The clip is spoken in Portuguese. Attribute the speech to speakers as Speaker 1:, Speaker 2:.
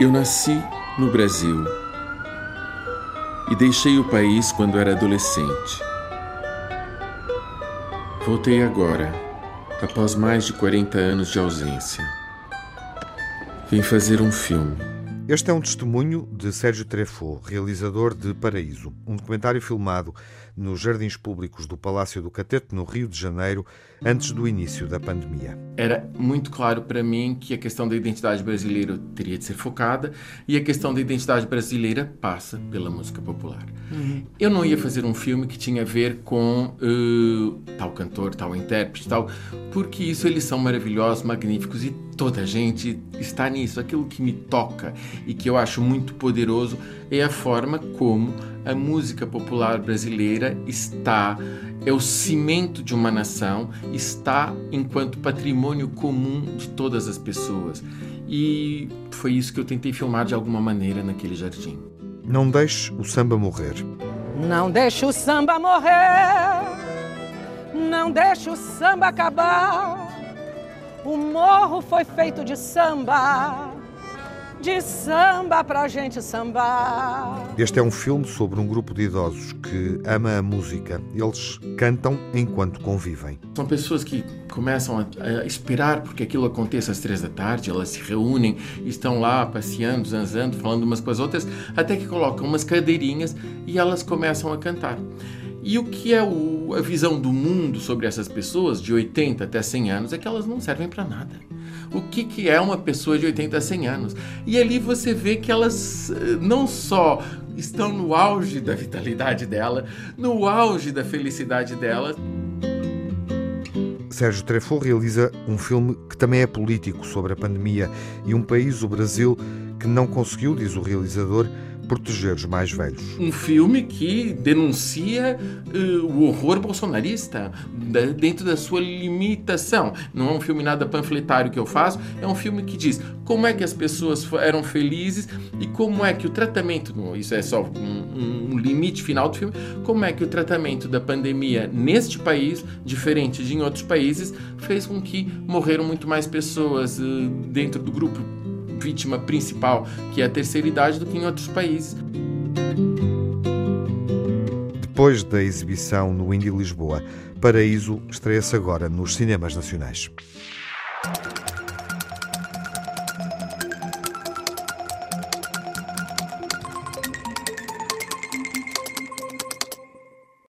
Speaker 1: Eu nasci no Brasil e deixei o país quando era adolescente. Voltei agora, após mais de 40 anos de ausência. Vim fazer um filme.
Speaker 2: Este é um testemunho de Sérgio Treffaut, realizador de Paraíso, um documentário filmado nos jardins públicos do Palácio do Catete, no Rio de Janeiro, antes do início da pandemia.
Speaker 1: Era muito claro para mim que a questão da identidade brasileira teria de ser focada e a questão da identidade brasileira passa pela música popular. Uhum. Eu não ia fazer um filme que tinha a ver com uh, tal cantor, tal intérprete, tal, porque isso eles são maravilhosos, magníficos e toda a gente está nisso. Aquilo que me toca e que eu acho muito poderoso é a forma como a música popular brasileira está, é o cimento de uma nação, está enquanto patrimônio comum de todas as pessoas. E foi isso que eu tentei filmar de alguma maneira naquele jardim.
Speaker 2: Não deixe o samba morrer.
Speaker 3: Não deixe o samba morrer. Não deixe o samba acabar. O morro foi feito de samba de samba pra gente sambar.
Speaker 2: Este é um filme sobre um grupo de idosos que ama a música. Eles cantam enquanto convivem.
Speaker 1: São pessoas que começam a, esperar porque aquilo aconteça às três da tarde, elas se reúnem, estão lá passeando, zanzando, falando umas com as outras, até que colocam umas cadeirinhas e elas começam a cantar. E o que é o, a visão do mundo sobre essas pessoas de 80 até 100 anos é que elas não servem para nada o que, que é uma pessoa de 80 a 100 anos. E ali você vê que elas eh, não só estão no auge da vitalidade dela, no auge da felicidade dela.
Speaker 2: Sérgio Treffaut realiza um filme que também é político sobre a pandemia e um país, o Brasil, que não conseguiu, diz o realizador, proteger os mais velhos.
Speaker 1: Um filme que denuncia uh, o horror bolsonarista da, dentro da sua limitação. Não é um filme nada panfletário que eu faço, é um filme que diz como é que as pessoas eram felizes e como é que o tratamento, isso é só um, um limite final do filme, como é que o tratamento da pandemia neste país, diferente de em outros países, fez com que morreram muito mais pessoas uh, dentro do grupo vítima principal, que é a terceira idade, do que em outros países.
Speaker 2: Depois da exibição no Indy Lisboa, Paraíso estreia-se agora nos cinemas nacionais.